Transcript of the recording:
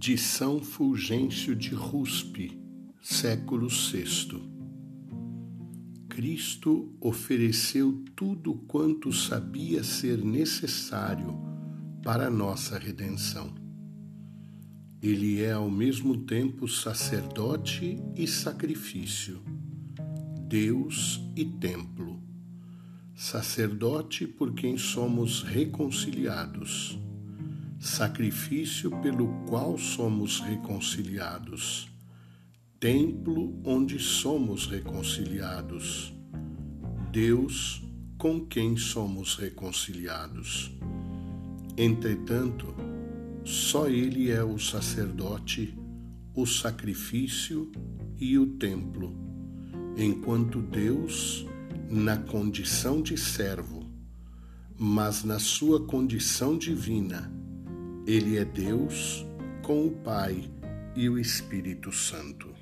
de São Fulgêncio de Ruspe, século VI. Cristo ofereceu tudo quanto sabia ser necessário para nossa redenção. Ele é ao mesmo tempo sacerdote e sacrifício, Deus e templo. Sacerdote por quem somos reconciliados sacrifício pelo qual somos reconciliados, templo onde somos reconciliados, Deus com quem somos reconciliados. Entretanto, só Ele é o sacerdote, o sacrifício e o templo, enquanto Deus, na condição de servo, mas na sua condição divina, ele é Deus com o Pai e o Espírito Santo.